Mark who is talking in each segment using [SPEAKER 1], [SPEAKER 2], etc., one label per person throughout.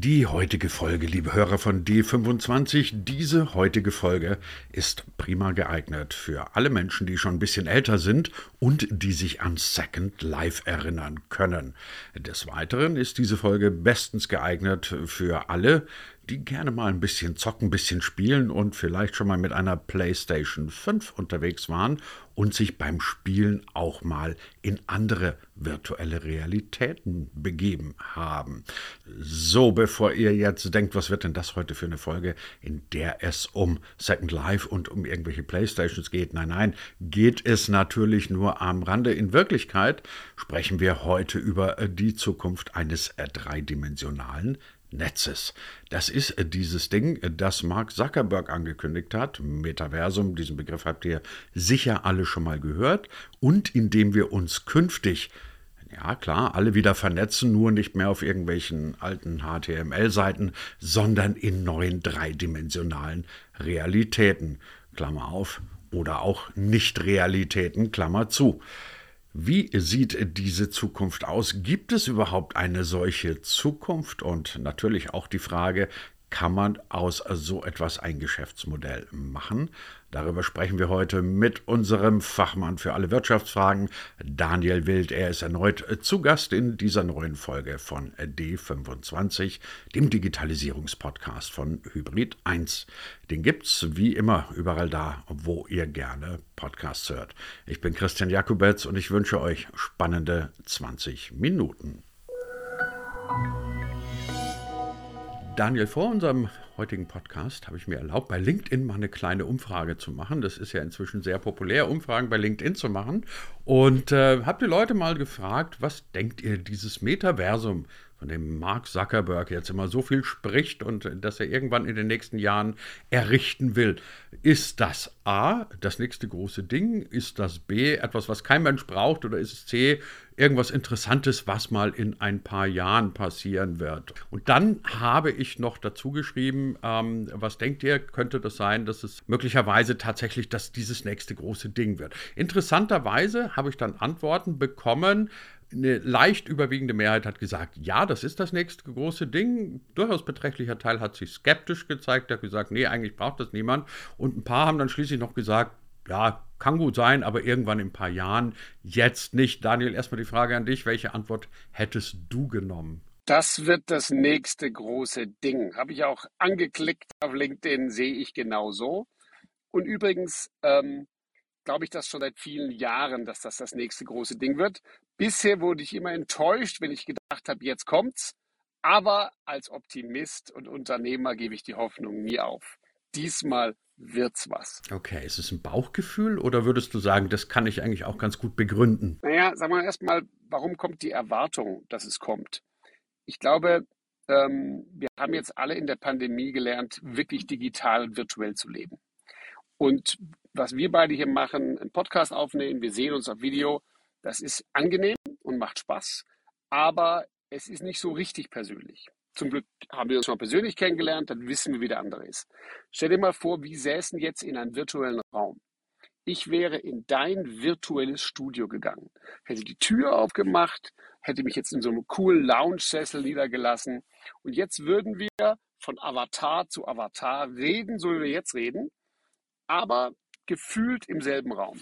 [SPEAKER 1] Die heutige Folge, liebe Hörer von D25, diese heutige Folge ist prima geeignet für alle Menschen, die schon ein bisschen älter sind und die sich an Second Life erinnern können. Des Weiteren ist diese Folge bestens geeignet für alle, die gerne mal ein bisschen zocken, ein bisschen spielen und vielleicht schon mal mit einer PlayStation 5 unterwegs waren und sich beim Spielen auch mal in andere virtuelle Realitäten begeben haben. So, bevor ihr jetzt denkt, was wird denn das heute für eine Folge, in der es um Second Life und um irgendwelche Playstations geht? Nein, nein, geht es natürlich nur am Rande. In Wirklichkeit sprechen wir heute über die Zukunft eines dreidimensionalen Netzes. Das ist äh, dieses Ding, äh, das Mark Zuckerberg angekündigt hat. Metaversum, diesen Begriff habt ihr sicher alle schon mal gehört. Und indem wir uns künftig, ja klar, alle wieder vernetzen, nur nicht mehr auf irgendwelchen alten HTML-Seiten, sondern in neuen dreidimensionalen Realitäten. Klammer auf. Oder auch Nicht-Realitäten, Klammer zu. Wie sieht diese Zukunft aus? Gibt es überhaupt eine solche Zukunft? Und natürlich auch die Frage, kann man aus so etwas ein Geschäftsmodell machen? Darüber sprechen wir heute mit unserem Fachmann für alle Wirtschaftsfragen, Daniel Wild. Er ist erneut zu Gast in dieser neuen Folge von D25, dem Digitalisierungspodcast von Hybrid 1. Den gibt's wie immer überall da, wo ihr gerne Podcasts hört. Ich bin Christian Jakubetz und ich wünsche euch spannende 20 Minuten. Daniel, vor unserem heutigen Podcast habe ich mir erlaubt, bei LinkedIn mal eine kleine Umfrage zu machen. Das ist ja inzwischen sehr populär, Umfragen bei LinkedIn zu machen. Und äh, habe die Leute mal gefragt, was denkt ihr dieses Metaversum, von dem Mark Zuckerberg jetzt immer so viel spricht und dass er irgendwann in den nächsten Jahren errichten will. Ist das A, das nächste große Ding? Ist das B, etwas, was kein Mensch braucht? Oder ist es C, irgendwas Interessantes, was mal in ein paar Jahren passieren wird? Und dann habe ich noch dazu geschrieben, ähm, was denkt ihr, könnte das sein, dass es möglicherweise tatsächlich dass dieses nächste große Ding wird? Interessanterweise habe ich dann Antworten bekommen, eine leicht überwiegende Mehrheit hat gesagt, ja, das ist das nächste große Ding. Durchaus beträchtlicher Teil hat sich skeptisch gezeigt, hat gesagt, nee, eigentlich braucht das niemand. Und ein paar haben dann schließlich noch gesagt, ja, kann gut sein, aber irgendwann in ein paar Jahren, jetzt nicht. Daniel, erstmal die Frage an dich, welche Antwort hättest du genommen?
[SPEAKER 2] Das wird das nächste große Ding. Habe ich auch angeklickt auf LinkedIn, sehe ich genauso. Und übrigens, ähm, glaube ich das schon seit vielen Jahren, dass das das nächste große Ding wird. Bisher wurde ich immer enttäuscht, wenn ich gedacht habe, jetzt kommt's. Aber als Optimist und Unternehmer gebe ich die Hoffnung nie auf. Diesmal wird's was.
[SPEAKER 1] Okay, ist es ein Bauchgefühl oder würdest du sagen, das kann ich eigentlich auch ganz gut begründen?
[SPEAKER 2] Naja, sagen wir erstmal, warum kommt die Erwartung, dass es kommt? Ich glaube, ähm, wir haben jetzt alle in der Pandemie gelernt, wirklich digital und virtuell zu leben. Und was wir beide hier machen, einen Podcast aufnehmen, wir sehen uns auf Video, das ist angenehm und macht Spaß, aber es ist nicht so richtig persönlich. Zum Glück haben wir uns schon persönlich kennengelernt, dann wissen wir, wie der andere ist. Stell dir mal vor, wir säßen jetzt in einem virtuellen Raum. Ich wäre in dein virtuelles Studio gegangen, hätte die Tür aufgemacht, hätte mich jetzt in so einem coolen Lounge-Sessel niedergelassen und jetzt würden wir von Avatar zu Avatar reden, so wie wir jetzt reden, aber gefühlt im selben Raum.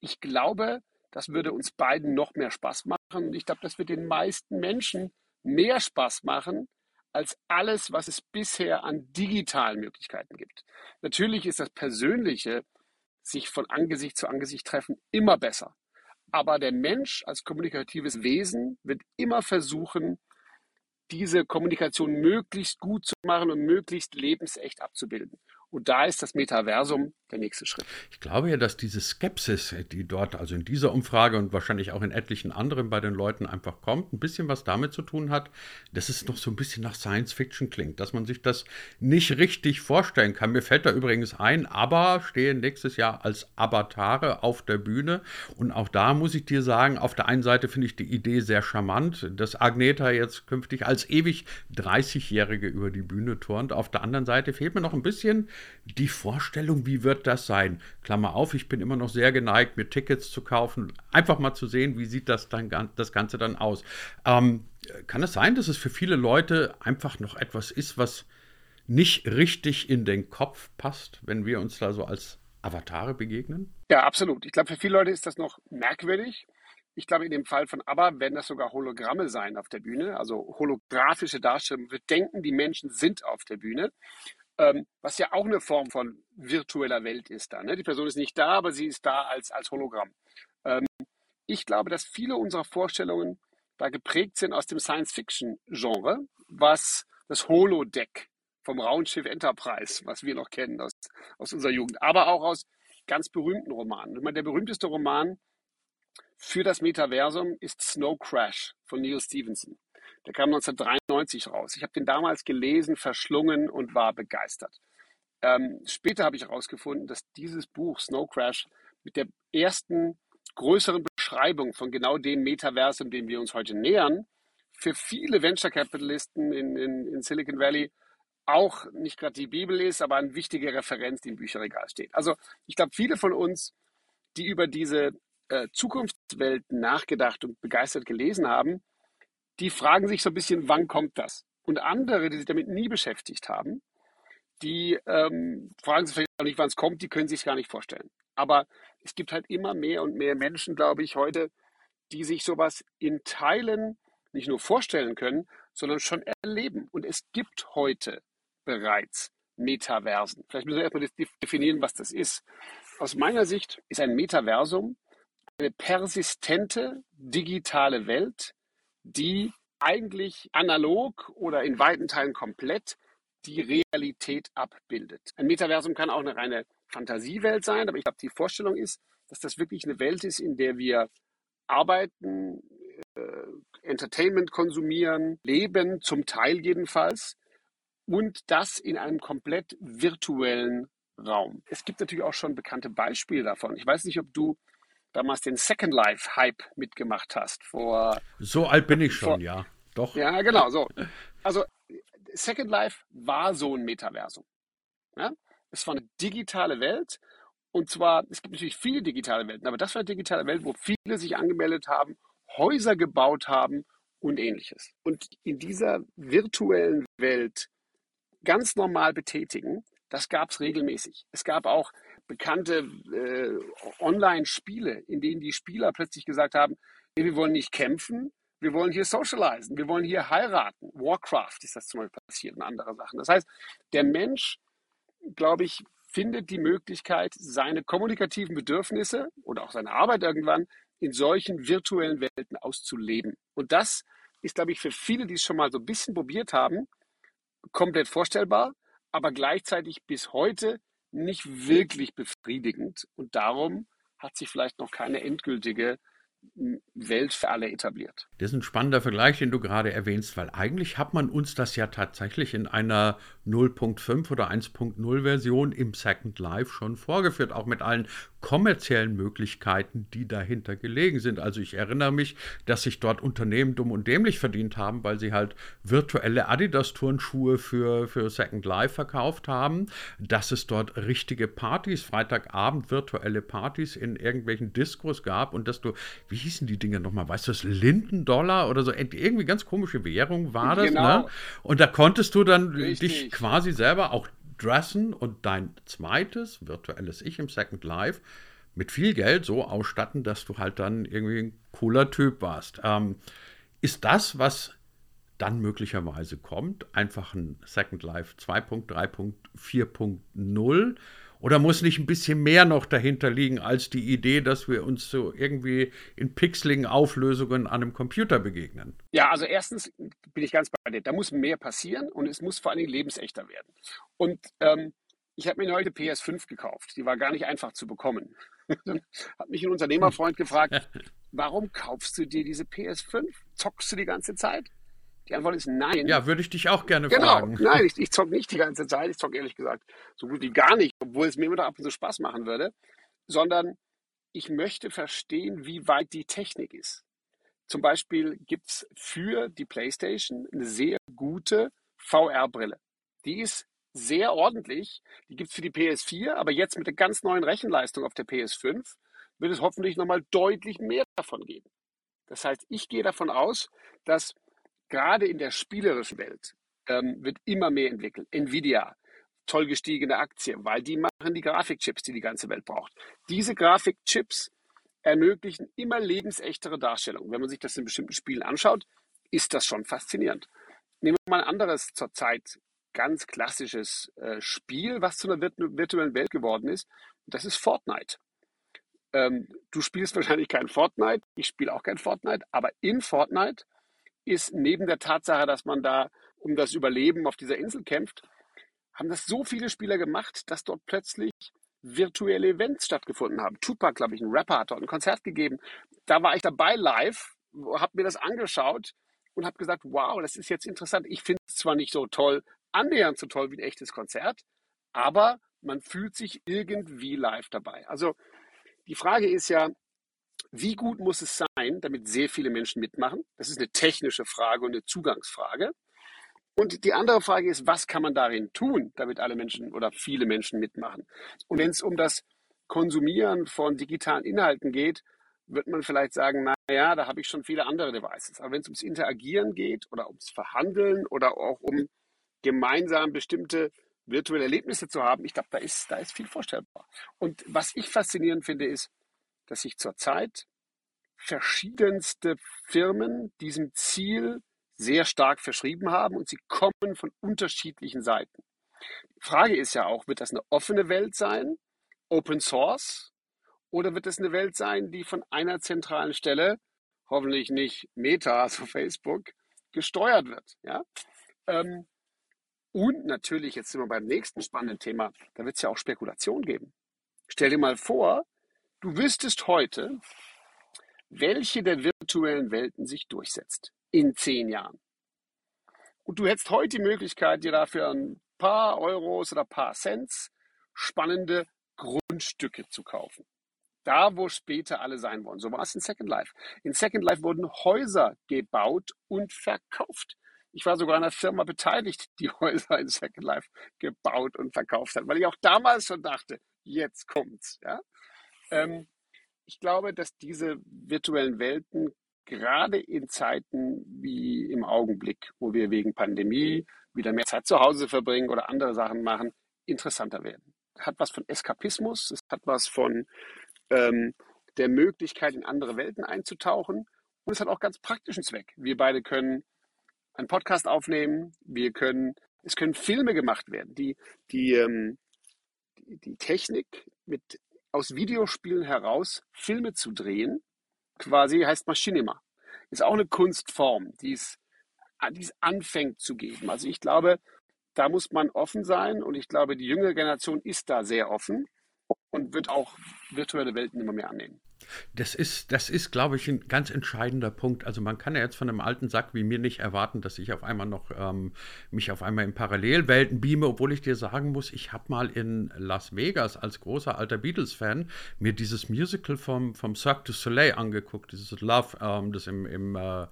[SPEAKER 2] Ich glaube, das würde uns beiden noch mehr Spaß machen. Und ich glaube, das wird den meisten Menschen mehr Spaß machen als alles, was es bisher an digitalen Möglichkeiten gibt. Natürlich ist das Persönliche, sich von Angesicht zu Angesicht treffen, immer besser. Aber der Mensch als kommunikatives Wesen wird immer versuchen, diese Kommunikation möglichst gut zu machen und möglichst lebensecht abzubilden. Und da ist das Metaversum der nächste Schritt.
[SPEAKER 1] Ich glaube ja, dass diese Skepsis, die dort, also in dieser Umfrage und wahrscheinlich auch in etlichen anderen bei den Leuten einfach kommt, ein bisschen was damit zu tun hat, dass es noch so ein bisschen nach Science Fiction klingt, dass man sich das nicht richtig vorstellen kann. Mir fällt da übrigens ein, aber stehen nächstes Jahr als Avatare auf der Bühne. Und auch da muss ich dir sagen, auf der einen Seite finde ich die Idee sehr charmant, dass Agneta jetzt künftig als ewig 30-Jährige über die Bühne turnt. Auf der anderen Seite fehlt mir noch ein bisschen die Vorstellung, wie wird das sein? Klammer auf, ich bin immer noch sehr geneigt, mir Tickets zu kaufen, einfach mal zu sehen, wie sieht das, dann, das Ganze dann aus. Ähm, kann es sein, dass es für viele Leute einfach noch etwas ist, was nicht richtig in den Kopf passt, wenn wir uns da so als Avatare begegnen?
[SPEAKER 2] Ja, absolut. Ich glaube, für viele Leute ist das noch merkwürdig. Ich glaube, in dem Fall von ABBA werden das sogar Hologramme sein auf der Bühne, also holographische Darstellungen. Wir denken, die Menschen sind auf der Bühne, ähm, was ja auch eine Form von virtueller Welt ist da. Ne? Die Person ist nicht da, aber sie ist da als, als Hologramm. Ähm, ich glaube, dass viele unserer Vorstellungen da geprägt sind aus dem Science-Fiction-Genre, was das Holodeck vom Raumschiff Enterprise, was wir noch kennen aus, aus unserer Jugend, aber auch aus ganz berühmten Romanen. Ich meine, der berühmteste Roman für das Metaversum ist Snow Crash von Neil Stevenson. Der kam 1993 raus. Ich habe den damals gelesen, verschlungen und war begeistert. Ähm, später habe ich herausgefunden, dass dieses Buch Snow Crash mit der ersten größeren Beschreibung von genau dem Metaversum, dem wir uns heute nähern, für viele Venture Capitalisten in, in, in Silicon Valley auch nicht gerade die Bibel ist, aber eine wichtige Referenz, die im Bücherregal steht. Also ich glaube, viele von uns, die über diese äh, Zukunftswelt nachgedacht und begeistert gelesen haben, die fragen sich so ein bisschen, wann kommt das? Und andere, die sich damit nie beschäftigt haben, die ähm, fragen sich vielleicht auch nicht, wann es kommt, die können sich gar nicht vorstellen. Aber es gibt halt immer mehr und mehr Menschen, glaube ich, heute, die sich sowas in Teilen nicht nur vorstellen können, sondern schon erleben. Und es gibt heute bereits Metaversen. Vielleicht müssen wir erstmal definieren, was das ist. Aus meiner Sicht ist ein Metaversum eine persistente digitale Welt, die eigentlich analog oder in weiten Teilen komplett die Realität abbildet. Ein Metaversum kann auch eine reine Fantasiewelt sein, aber ich glaube, die Vorstellung ist, dass das wirklich eine Welt ist, in der wir arbeiten, äh, Entertainment konsumieren, leben, zum Teil jedenfalls, und das in einem komplett virtuellen Raum. Es gibt natürlich auch schon bekannte Beispiele davon. Ich weiß nicht, ob du damals den Second Life Hype mitgemacht hast vor.
[SPEAKER 1] So alt bin ich schon, vor, ja. Doch.
[SPEAKER 2] Ja, genau, so. Also Second Life war so ein Metaversum. Ja? Es war eine digitale Welt. Und zwar, es gibt natürlich viele digitale Welten, aber das war eine digitale Welt, wo viele sich angemeldet haben, Häuser gebaut haben und ähnliches. Und in dieser virtuellen Welt ganz normal betätigen, das gab es regelmäßig. Es gab auch bekannte äh, Online-Spiele, in denen die Spieler plötzlich gesagt haben, wir wollen nicht kämpfen, wir wollen hier socialisen, wir wollen hier heiraten. Warcraft ist das zum Beispiel passiert und andere Sachen. Das heißt, der Mensch, glaube ich, findet die Möglichkeit, seine kommunikativen Bedürfnisse oder auch seine Arbeit irgendwann in solchen virtuellen Welten auszuleben. Und das ist, glaube ich, für viele, die es schon mal so ein bisschen probiert haben, komplett vorstellbar, aber gleichzeitig bis heute nicht wirklich befriedigend. Und darum hat sich vielleicht noch keine endgültige Welt für alle etabliert.
[SPEAKER 1] Das ist ein spannender Vergleich, den du gerade erwähnst, weil eigentlich hat man uns das ja tatsächlich in einer 0.5 oder 1.0 Version im Second Life schon vorgeführt, auch mit allen kommerziellen Möglichkeiten, die dahinter gelegen sind. Also ich erinnere mich, dass sich dort Unternehmen dumm und dämlich verdient haben, weil sie halt virtuelle Adidas-Turnschuhe für, für Second Life verkauft haben, dass es dort richtige Partys, Freitagabend virtuelle Partys in irgendwelchen Diskos gab und dass du, wie hießen die Dinge nochmal, weißt du das, Lindendollar oder so, irgendwie ganz komische Währung war das, ne? genau. ne? Und da konntest du dann Richtig. dich quasi selber auch dressen und dein zweites virtuelles Ich im Second Life mit viel Geld so ausstatten, dass du halt dann irgendwie ein cooler Typ warst. Ähm, ist das, was dann möglicherweise kommt, einfach ein Second Life 2.3.4.0 oder muss nicht ein bisschen mehr noch dahinter liegen als die Idee, dass wir uns so irgendwie in pixeligen Auflösungen an einem Computer begegnen?
[SPEAKER 2] Ja, also erstens bin ich ganz bei dir. Da muss mehr passieren und es muss vor allen Dingen lebensechter werden. Und ähm, ich habe mir heute PS5 gekauft. Die war gar nicht einfach zu bekommen. Dann hat mich ein Unternehmerfreund gefragt, warum kaufst du dir diese PS5? Zockst du die ganze Zeit? Die Antwort ist nein.
[SPEAKER 1] Ja, würde ich dich auch gerne genau. fragen.
[SPEAKER 2] Nein, ich, ich zocke nicht die ganze Zeit. Ich zocke ehrlich gesagt so gut wie gar nicht, obwohl es mir immer noch ab und zu Spaß machen würde, sondern ich möchte verstehen, wie weit die Technik ist. Zum Beispiel gibt es für die PlayStation eine sehr gute VR-Brille. Die ist sehr ordentlich. Die gibt es für die PS4, aber jetzt mit der ganz neuen Rechenleistung auf der PS5 wird es hoffentlich nochmal deutlich mehr davon geben. Das heißt, ich gehe davon aus, dass gerade in der spielerischen Welt ähm, wird immer mehr entwickelt. Nvidia, toll gestiegene Aktie, weil die machen die Grafikchips, die die ganze Welt braucht. Diese Grafikchips ermöglichen immer lebensechtere Darstellungen. Wenn man sich das in bestimmten Spielen anschaut, ist das schon faszinierend. Nehmen wir mal ein anderes zurzeit ganz klassisches äh, Spiel, was zu einer virtuellen Welt geworden ist. Das ist Fortnite. Ähm, du spielst wahrscheinlich kein Fortnite, ich spiele auch kein Fortnite, aber in Fortnite ist neben der Tatsache, dass man da um das Überleben auf dieser Insel kämpft, haben das so viele Spieler gemacht, dass dort plötzlich virtuelle Events stattgefunden haben. Tupac, glaube ich, ein Rapper, hat dort ein Konzert gegeben. Da war ich dabei live, habe mir das angeschaut und habe gesagt, wow, das ist jetzt interessant. Ich finde es zwar nicht so toll, annähernd so toll wie ein echtes Konzert, aber man fühlt sich irgendwie live dabei. Also die Frage ist ja, wie gut muss es sein, damit sehr viele Menschen mitmachen? Das ist eine technische Frage und eine Zugangsfrage. Und die andere Frage ist, was kann man darin tun, damit alle Menschen oder viele Menschen mitmachen? Und wenn es um das Konsumieren von digitalen Inhalten geht, wird man vielleicht sagen, naja, da habe ich schon viele andere Devices. Aber wenn es ums Interagieren geht oder ums Verhandeln oder auch um gemeinsam bestimmte virtuelle Erlebnisse zu haben, ich glaube, da ist, da ist viel vorstellbar. Und was ich faszinierend finde, ist, dass sich zurzeit verschiedenste Firmen diesem Ziel sehr stark verschrieben haben und sie kommen von unterschiedlichen Seiten. Die Frage ist ja auch, wird das eine offene Welt sein, Open Source, oder wird es eine Welt sein, die von einer zentralen Stelle, hoffentlich nicht Meta, also Facebook, gesteuert wird? Ja? Ähm, und natürlich, jetzt sind wir beim nächsten spannenden Thema, da wird es ja auch Spekulation geben. Stell dir mal vor, du wüsstest heute, welche der virtuellen Welten sich durchsetzt in zehn Jahren. Und du hättest heute die Möglichkeit, dir dafür ein paar Euros oder ein paar Cents spannende Grundstücke zu kaufen. Da, wo später alle sein wollen. So war es in Second Life. In Second Life wurden Häuser gebaut und verkauft. Ich war sogar an einer Firma beteiligt, die Häuser in Second Life gebaut und verkauft hat, weil ich auch damals schon dachte, jetzt kommt's. Ja? Ähm, ich glaube, dass diese virtuellen Welten gerade in Zeiten wie im Augenblick, wo wir wegen Pandemie wieder mehr Zeit zu Hause verbringen oder andere Sachen machen, interessanter werden. Hat was von Eskapismus, es hat was von ähm, der Möglichkeit, in andere Welten einzutauchen und es hat auch ganz praktischen Zweck. Wir beide können einen Podcast aufnehmen, wir können, es können Filme gemacht werden. Die, die, ähm, die, die Technik, mit, aus Videospielen heraus Filme zu drehen, quasi heißt Machinima. Ist auch eine Kunstform, die es, die es anfängt zu geben. Also ich glaube, da muss man offen sein und ich glaube, die jüngere Generation ist da sehr offen und wird auch virtuelle Welten immer mehr annehmen.
[SPEAKER 1] Das ist, das ist, glaube ich, ein ganz entscheidender Punkt. Also man kann ja jetzt von einem alten Sack wie mir nicht erwarten, dass ich auf einmal noch ähm, mich auf einmal in Parallelwelten beame, obwohl ich dir sagen muss, ich habe mal in Las Vegas als großer alter Beatles-Fan mir dieses Musical vom, vom Cirque du Soleil angeguckt, dieses Love, ähm, das im, im äh,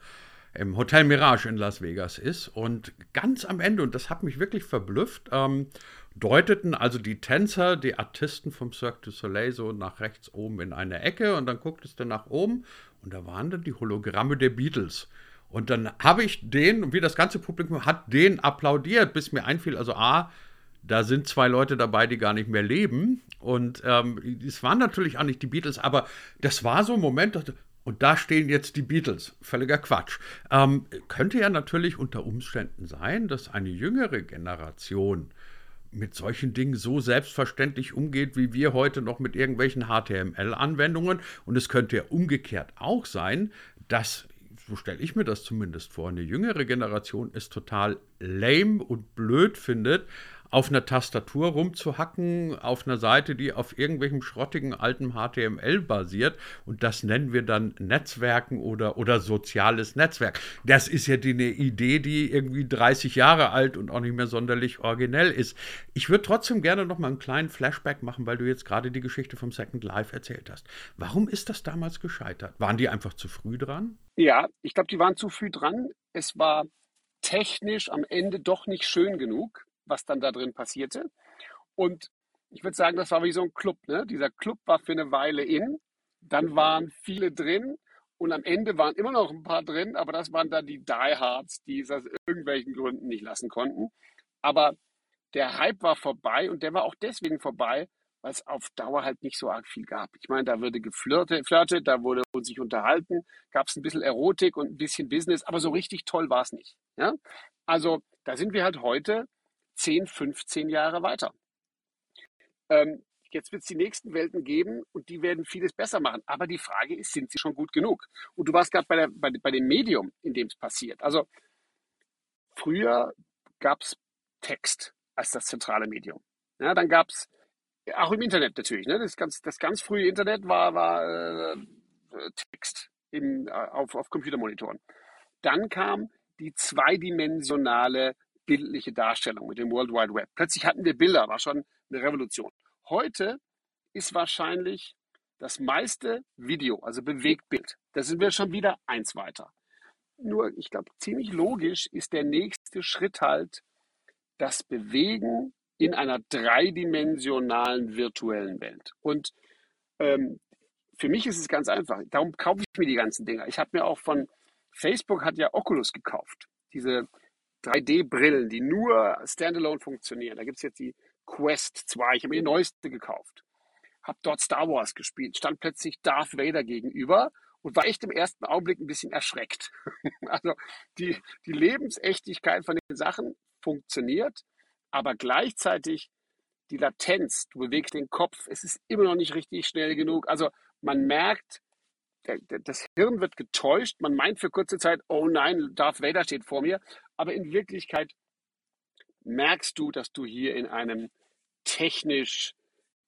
[SPEAKER 1] im Hotel Mirage in Las Vegas ist. Und ganz am Ende, und das hat mich wirklich verblüfft, ähm, deuteten also die Tänzer, die Artisten vom Cirque du Soleil so nach rechts oben in eine Ecke und dann gucktest du nach oben und da waren dann die Hologramme der Beatles. Und dann habe ich den, und wie das ganze Publikum hat den applaudiert, bis mir einfiel, also A, da sind zwei Leute dabei, die gar nicht mehr leben. Und ähm, es waren natürlich auch nicht die Beatles, aber das war so ein Moment, und da stehen jetzt die Beatles. Völliger Quatsch. Ähm, könnte ja natürlich unter Umständen sein, dass eine jüngere Generation mit solchen Dingen so selbstverständlich umgeht, wie wir heute noch mit irgendwelchen HTML-Anwendungen. Und es könnte ja umgekehrt auch sein, dass, so stelle ich mir das zumindest vor, eine jüngere Generation es total lame und blöd findet, auf einer Tastatur rumzuhacken, auf einer Seite, die auf irgendwelchem schrottigen alten HTML basiert. Und das nennen wir dann Netzwerken oder, oder soziales Netzwerk. Das ist ja die, eine Idee, die irgendwie 30 Jahre alt und auch nicht mehr sonderlich originell ist. Ich würde trotzdem gerne noch mal einen kleinen Flashback machen, weil du jetzt gerade die Geschichte vom Second Life erzählt hast. Warum ist das damals gescheitert? Waren die einfach zu früh dran?
[SPEAKER 2] Ja, ich glaube, die waren zu früh dran. Es war technisch am Ende doch nicht schön genug was dann da drin passierte. Und ich würde sagen, das war wie so ein Club. Ne? Dieser Club war für eine Weile in, dann waren viele drin und am Ende waren immer noch ein paar drin, aber das waren dann die Diehards, die es aus irgendwelchen Gründen nicht lassen konnten. Aber der Hype war vorbei und der war auch deswegen vorbei, weil es auf Dauer halt nicht so arg viel gab. Ich meine, da wurde geflirtet, flirtet, da wurde sich unterhalten, gab es ein bisschen Erotik und ein bisschen Business, aber so richtig toll war es nicht. Ja? Also da sind wir halt heute 10, 15 Jahre weiter. Ähm, jetzt wird es die nächsten Welten geben und die werden vieles besser machen. Aber die Frage ist, sind sie schon gut genug? Und du warst gerade bei, bei, bei dem Medium, in dem es passiert. Also früher gab es Text als das zentrale Medium. Ja, dann gab es auch im Internet natürlich. Ne? Das, ganz, das ganz frühe Internet war, war äh, Text im, äh, auf, auf Computermonitoren. Dann kam die zweidimensionale bildliche Darstellung mit dem World Wide Web. Plötzlich hatten wir Bilder, war schon eine Revolution. Heute ist wahrscheinlich das meiste Video, also Bewegtbild. Da sind wir schon wieder eins weiter. Nur, ich glaube, ziemlich logisch ist der nächste Schritt halt das Bewegen in einer dreidimensionalen virtuellen Welt. Und ähm, für mich ist es ganz einfach. Darum kaufe ich mir die ganzen Dinger. Ich habe mir auch von Facebook hat ja Oculus gekauft. Diese 3D-Brillen, die nur standalone funktionieren. Da gibt es jetzt die Quest 2. Ich habe mir die neueste gekauft. Habe dort Star Wars gespielt. Stand plötzlich Darth Vader gegenüber und war echt im ersten Augenblick ein bisschen erschreckt. also die, die Lebensechtlichkeit von den Sachen funktioniert aber gleichzeitig die Latenz, du bewegst den Kopf, es ist immer noch nicht richtig schnell genug. Also man merkt, das Hirn wird getäuscht, man meint für kurze Zeit, oh nein, Darth Vader steht vor mir, aber in Wirklichkeit merkst du, dass du hier in einem technisch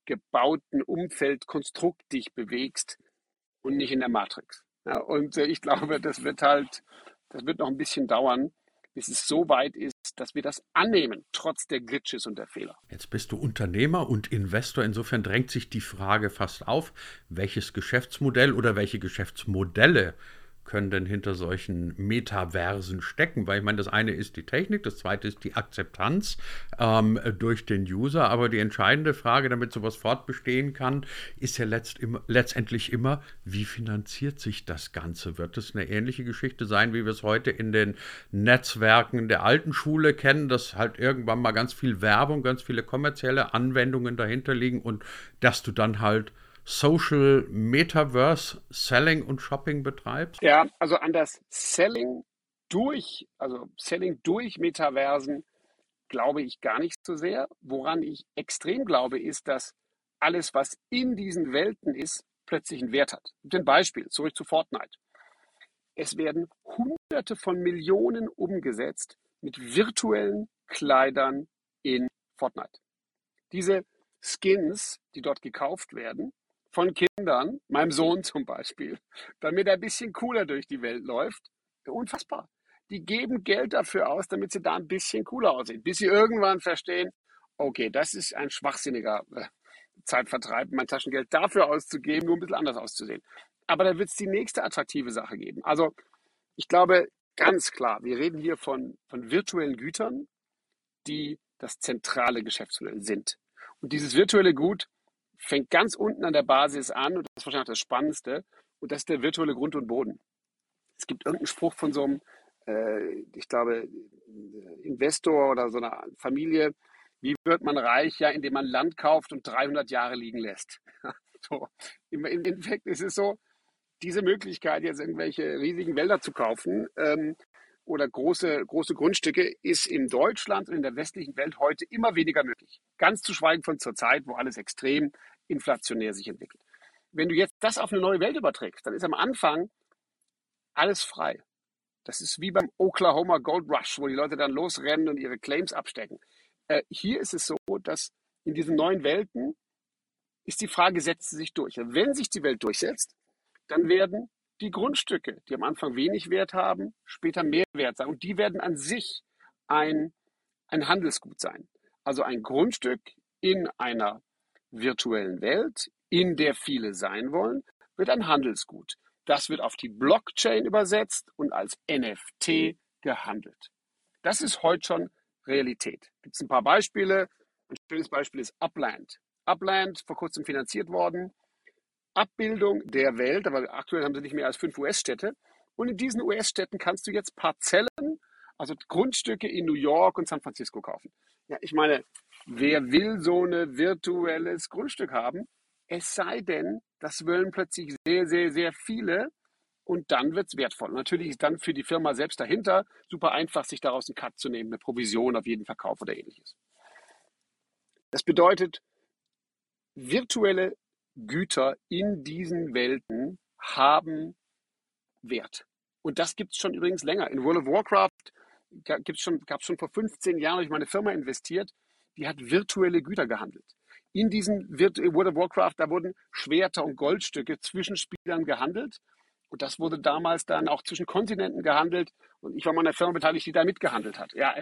[SPEAKER 2] gebauten Umfeld, Konstrukt dich bewegst und nicht in der Matrix. Ja, und äh, ich glaube, das wird halt, das wird noch ein bisschen dauern, bis es so weit ist, dass wir das annehmen, trotz der Glitches und der Fehler.
[SPEAKER 1] Jetzt bist du Unternehmer und Investor. Insofern drängt sich die Frage fast auf, welches Geschäftsmodell oder welche Geschäftsmodelle können denn hinter solchen Metaversen stecken? Weil ich meine, das eine ist die Technik, das zweite ist die Akzeptanz ähm, durch den User. Aber die entscheidende Frage, damit sowas fortbestehen kann, ist ja letzt immer, letztendlich immer, wie finanziert sich das Ganze? Wird es eine ähnliche Geschichte sein, wie wir es heute in den Netzwerken der alten Schule kennen, dass halt irgendwann mal ganz viel Werbung, ganz viele kommerzielle Anwendungen dahinter liegen und dass du dann halt Social Metaverse Selling und Shopping betreibst?
[SPEAKER 2] Ja, also an das Selling durch, also Selling durch Metaversen glaube ich gar nicht so sehr. Woran ich extrem glaube, ist, dass alles, was in diesen Welten ist, plötzlich einen Wert hat. Ein Beispiel, zurück zu Fortnite. Es werden Hunderte von Millionen umgesetzt mit virtuellen Kleidern in Fortnite. Diese Skins, die dort gekauft werden, von Kindern, meinem Sohn zum Beispiel, damit er ein bisschen cooler durch die Welt läuft. Unfassbar. Die geben Geld dafür aus, damit sie da ein bisschen cooler aussehen, bis sie irgendwann verstehen, okay, das ist ein schwachsinniger äh, Zeitvertreib, mein Taschengeld dafür auszugeben, nur ein bisschen anders auszusehen. Aber da wird es die nächste attraktive Sache geben. Also ich glaube ganz klar, wir reden hier von, von virtuellen Gütern, die das zentrale Geschäftsmodell sind. Und dieses virtuelle Gut fängt ganz unten an der Basis an und das ist wahrscheinlich das Spannendste und das ist der virtuelle Grund und Boden. Es gibt irgendeinen Spruch von so einem, äh, ich glaube, Investor oder so einer Familie, wie wird man reich? Ja, indem man Land kauft und 300 Jahre liegen lässt. so. Im, Im Endeffekt ist es so, diese Möglichkeit, jetzt irgendwelche riesigen Wälder zu kaufen ähm, oder große, große Grundstücke, ist in Deutschland und in der westlichen Welt heute immer weniger möglich. Ganz zu schweigen von zur Zeit, wo alles extrem inflationär sich entwickelt. Wenn du jetzt das auf eine neue Welt überträgst, dann ist am Anfang alles frei. Das ist wie beim Oklahoma Gold Rush, wo die Leute dann losrennen und ihre Claims abstecken. Äh, hier ist es so, dass in diesen neuen Welten ist die Frage, setzt sie sich durch? Wenn sich die Welt durchsetzt, dann werden die Grundstücke, die am Anfang wenig Wert haben, später mehr Wert sein. Und die werden an sich ein, ein Handelsgut sein. Also ein Grundstück in einer virtuellen Welt, in der viele sein wollen, wird ein Handelsgut. Das wird auf die Blockchain übersetzt und als NFT gehandelt. Das ist heute schon Realität. Gibt es ein paar Beispiele. Ein schönes Beispiel ist Upland. Upland, vor kurzem finanziert worden. Abbildung der Welt, aber aktuell haben sie nicht mehr als fünf US-Städte. Und in diesen US-Städten kannst du jetzt Parzellen, also Grundstücke in New York und San Francisco kaufen. Ja, ich meine, wer will so ein virtuelles Grundstück haben? Es sei denn, das wollen plötzlich sehr, sehr, sehr viele und dann wird es wertvoll. natürlich ist dann für die Firma selbst dahinter super einfach, sich daraus einen Cut zu nehmen, eine Provision auf jeden Verkauf oder ähnliches. Das bedeutet, virtuelle Güter in diesen Welten haben Wert. Und das gibt es schon übrigens länger. In World of Warcraft gibt's schon, gab es schon vor 15 Jahren, habe ich meine Firma investiert, die hat virtuelle Güter gehandelt. In diesen World of Warcraft, da wurden Schwerter und Goldstücke zwischen Spielern gehandelt. Und das wurde damals dann auch zwischen Kontinenten gehandelt. Und ich war mal an einer Firma beteiligt, die da mitgehandelt hat. Ja,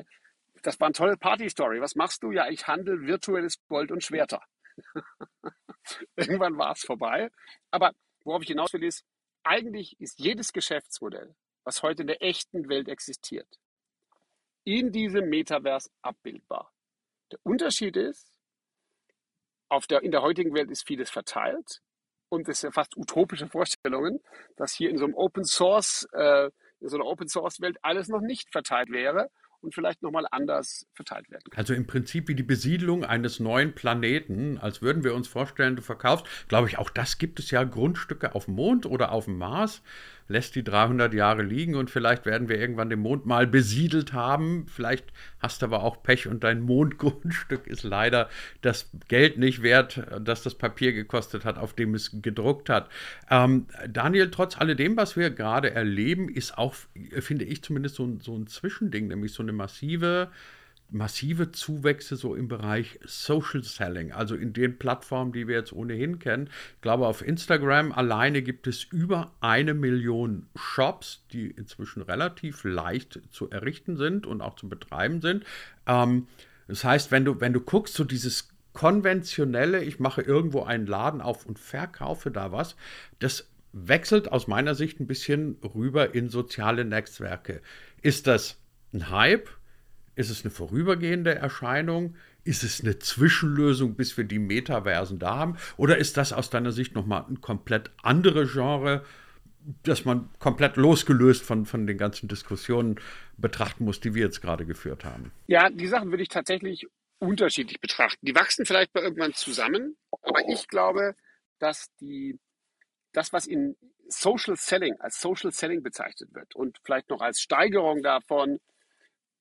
[SPEAKER 2] das war eine tolle Party-Story. Was machst du? Ja, ich handle virtuelles Gold und Schwerter. Irgendwann war es vorbei. Aber worauf ich hinaus will, ist, eigentlich ist jedes Geschäftsmodell, was heute in der echten Welt existiert, in diesem Metaverse abbildbar. Der Unterschied ist, auf der, in der heutigen Welt ist vieles verteilt und es sind fast utopische Vorstellungen, dass hier in so einem Open Source, äh, in so einer Open Source Welt alles noch nicht verteilt wäre und vielleicht nochmal anders verteilt werden
[SPEAKER 1] kann. Also im Prinzip wie die Besiedlung eines neuen Planeten, als würden wir uns vorstellen, du verkaufst, glaube ich, auch das gibt es ja Grundstücke auf dem Mond oder auf dem Mars, lässt die 300 Jahre liegen und vielleicht werden wir irgendwann den Mond mal besiedelt haben. Vielleicht hast du aber auch Pech und dein Mondgrundstück ist leider das Geld nicht wert, das das Papier gekostet hat, auf dem es gedruckt hat. Ähm, Daniel, trotz alledem, was wir gerade erleben, ist auch, finde ich zumindest, so, so ein Zwischending, nämlich so eine massive massive Zuwächse so im Bereich Social Selling, also in den Plattformen, die wir jetzt ohnehin kennen. Ich glaube, auf Instagram alleine gibt es über eine Million Shops, die inzwischen relativ leicht zu errichten sind und auch zu betreiben sind. Ähm, das heißt, wenn du, wenn du guckst, so dieses konventionelle, ich mache irgendwo einen Laden auf und verkaufe da was, das wechselt aus meiner Sicht ein bisschen rüber in soziale Netzwerke. Ist das ein Hype? Ist es eine vorübergehende Erscheinung? Ist es eine Zwischenlösung, bis wir die Metaversen da haben? Oder ist das aus deiner Sicht nochmal ein komplett anderes Genre, das man komplett losgelöst von, von den ganzen Diskussionen betrachten muss, die wir jetzt gerade geführt haben?
[SPEAKER 2] Ja, die Sachen würde ich tatsächlich unterschiedlich betrachten. Die wachsen vielleicht mal irgendwann zusammen, aber ich glaube, dass die, das, was in Social Selling als Social Selling bezeichnet wird und vielleicht noch als Steigerung davon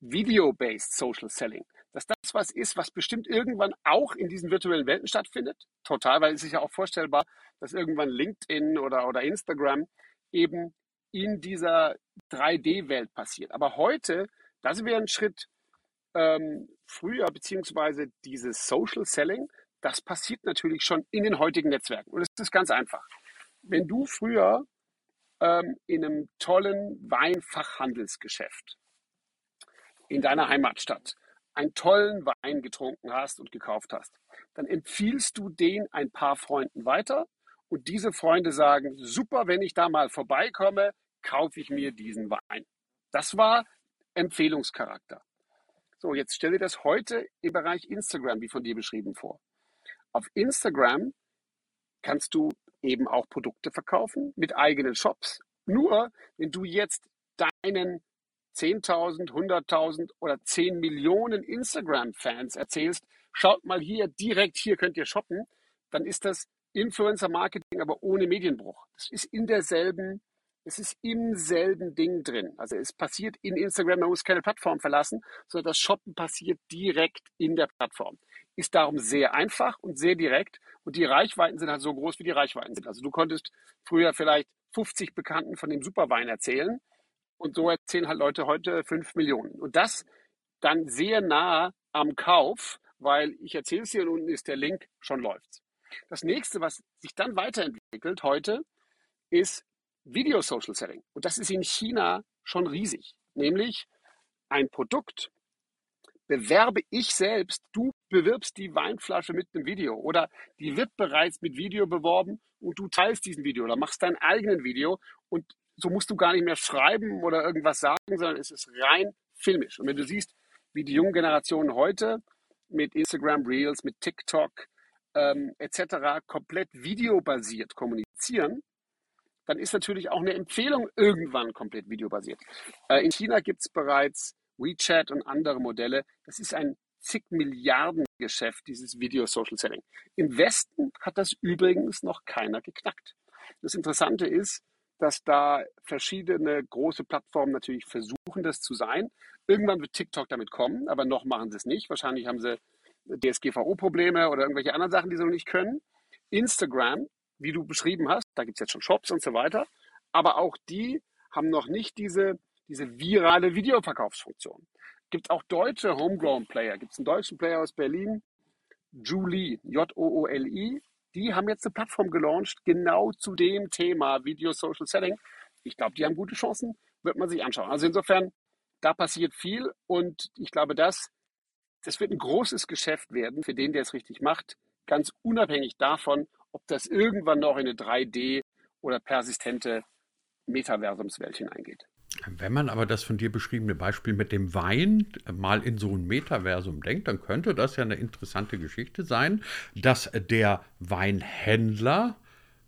[SPEAKER 2] Video-based Social Selling, dass das was ist, was bestimmt irgendwann auch in diesen virtuellen Welten stattfindet. Total, weil es ist ja auch vorstellbar, dass irgendwann LinkedIn oder, oder Instagram eben in dieser 3D-Welt passiert. Aber heute, da sind wir einen Schritt ähm, früher, beziehungsweise dieses Social Selling, das passiert natürlich schon in den heutigen Netzwerken. Und es ist ganz einfach. Wenn du früher ähm, in einem tollen Weinfachhandelsgeschäft in deiner Heimatstadt einen tollen Wein getrunken hast und gekauft hast, dann empfiehlst du den ein paar Freunden weiter und diese Freunde sagen, super, wenn ich da mal vorbeikomme, kaufe ich mir diesen Wein. Das war Empfehlungscharakter. So, jetzt stell dir das heute im Bereich Instagram, wie von dir beschrieben, vor. Auf Instagram kannst du eben auch Produkte verkaufen mit eigenen Shops. Nur wenn du jetzt deinen 10.000, 100.000 oder 10 Millionen Instagram-Fans erzählst, schaut mal hier, direkt hier könnt ihr shoppen, dann ist das Influencer-Marketing, aber ohne Medienbruch. Das ist in derselben, es ist im selben Ding drin. Also es passiert in Instagram, man muss keine Plattform verlassen, sondern das Shoppen passiert direkt in der Plattform. Ist darum sehr einfach und sehr direkt und die Reichweiten sind halt so groß, wie die Reichweiten sind. Also du konntest früher vielleicht 50 Bekannten von dem Superwein erzählen und so erzählen halt Leute heute 5 Millionen. Und das dann sehr nah am Kauf, weil ich erzähle es hier und unten ist der Link, schon läuft's. Das nächste, was sich dann weiterentwickelt heute, ist Video Social Selling. Und das ist in China schon riesig. Nämlich ein Produkt bewerbe ich selbst, du bewirbst die Weinflasche mit einem Video oder die wird bereits mit Video beworben und du teilst diesen Video oder machst dein eigenen Video und so musst du gar nicht mehr schreiben oder irgendwas sagen, sondern es ist rein filmisch. Und wenn du siehst, wie die jungen Generationen heute mit Instagram Reels, mit TikTok ähm, etc. komplett videobasiert kommunizieren, dann ist natürlich auch eine Empfehlung irgendwann komplett videobasiert. Äh, in China gibt es bereits WeChat und andere Modelle. Das ist ein zig Milliarden Geschäft, dieses Video Social Selling. Im Westen hat das übrigens noch keiner geknackt. Das Interessante ist, dass da verschiedene große Plattformen natürlich versuchen, das zu sein. Irgendwann wird TikTok damit kommen, aber noch machen sie es nicht. Wahrscheinlich haben sie DSGVO-Probleme oder irgendwelche anderen Sachen, die sie noch nicht können. Instagram, wie du beschrieben hast, da gibt es jetzt schon Shops und so weiter, aber auch die haben noch nicht diese, diese virale Videoverkaufsfunktion. Gibt auch deutsche Homegrown Player. Gibt es einen deutschen Player aus Berlin, Julie, J-O-O-L-I. Die haben jetzt eine Plattform gelauncht, genau zu dem Thema Video Social Selling. Ich glaube, die haben gute Chancen, wird man sich anschauen. Also insofern, da passiert viel und ich glaube, das, das wird ein großes Geschäft werden für den, der es richtig macht, ganz unabhängig davon, ob das irgendwann noch in eine 3D oder persistente Metaversumswelt hineingeht.
[SPEAKER 1] Wenn man aber das von dir beschriebene Beispiel mit dem Wein mal in so ein Metaversum denkt, dann könnte das ja eine interessante Geschichte sein, dass der Weinhändler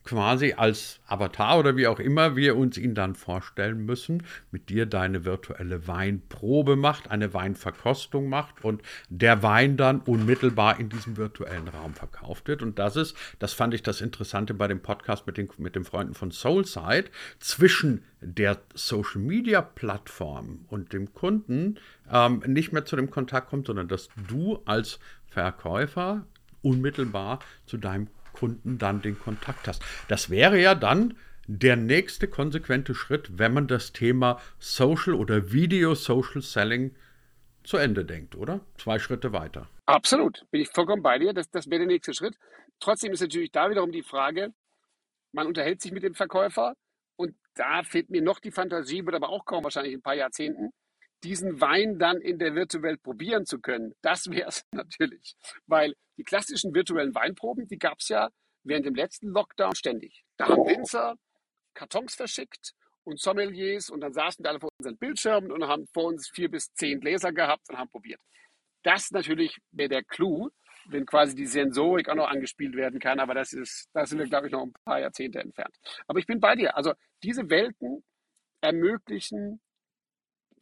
[SPEAKER 1] quasi als Avatar oder wie auch immer wir uns ihn dann vorstellen müssen, mit dir deine virtuelle Weinprobe macht, eine Weinverkostung macht und der Wein dann unmittelbar in diesem virtuellen Raum verkauft wird. Und das ist, das fand ich das Interessante bei dem Podcast mit den, mit den Freunden von Soulside, zwischen der Social Media Plattform und dem Kunden ähm, nicht mehr zu dem Kontakt kommt, sondern dass du als Verkäufer unmittelbar zu deinem Kunden dann den Kontakt hast. Das wäre ja dann der nächste konsequente Schritt, wenn man das Thema Social oder Video Social Selling zu Ende denkt, oder? Zwei Schritte weiter.
[SPEAKER 2] Absolut, bin ich vollkommen bei dir. Das, das wäre der nächste Schritt. Trotzdem ist natürlich da wiederum die Frage, man unterhält sich mit dem Verkäufer und da fehlt mir noch die Fantasie, wird aber auch kaum wahrscheinlich in ein paar Jahrzehnten, diesen Wein dann in der Virtuwelt probieren zu können. Das wäre es natürlich. Weil die klassischen virtuellen Weinproben, die gab es ja während dem letzten Lockdown ständig. Da haben Winzer Kartons verschickt und Sommeliers und dann saßen wir alle vor unseren Bildschirmen und haben vor uns vier bis zehn Gläser gehabt und haben probiert. Das natürlich wäre der Clou, wenn quasi die Sensorik auch noch angespielt werden kann, aber das ist, da sind wir, glaube ich, noch ein paar Jahrzehnte entfernt. Aber ich bin bei dir. Also diese Welten ermöglichen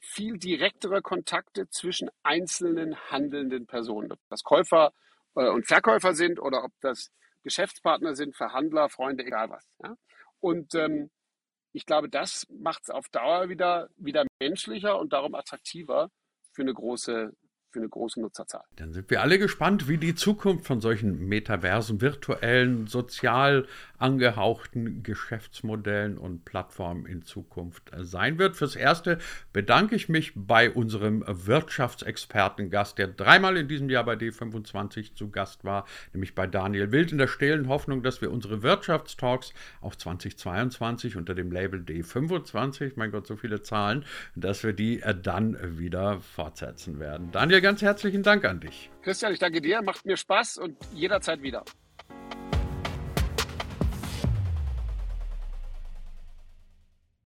[SPEAKER 2] viel direktere Kontakte zwischen einzelnen handelnden Personen. Ob das Käufer äh, und Verkäufer sind oder ob das Geschäftspartner sind, Verhandler, Freunde, egal was. Ja? Und ähm, ich glaube, das macht es auf Dauer wieder, wieder menschlicher und darum attraktiver für eine große für eine große Nutzerzahl.
[SPEAKER 1] Dann sind wir alle gespannt, wie die Zukunft von solchen Metaversen, virtuellen, sozial angehauchten Geschäftsmodellen und Plattformen in Zukunft sein wird. Fürs Erste bedanke ich mich bei unserem Wirtschaftsexpertengast, der dreimal in diesem Jahr bei D25 zu Gast war, nämlich bei Daniel Wild, in der stillen Hoffnung, dass wir unsere Wirtschaftstalks auch 2022 unter dem Label D25, mein Gott, so viele Zahlen, dass wir die dann wieder fortsetzen werden. Daniel, ganz herzlichen Dank an dich.
[SPEAKER 2] Christian, ich danke dir, macht mir Spaß und jederzeit wieder.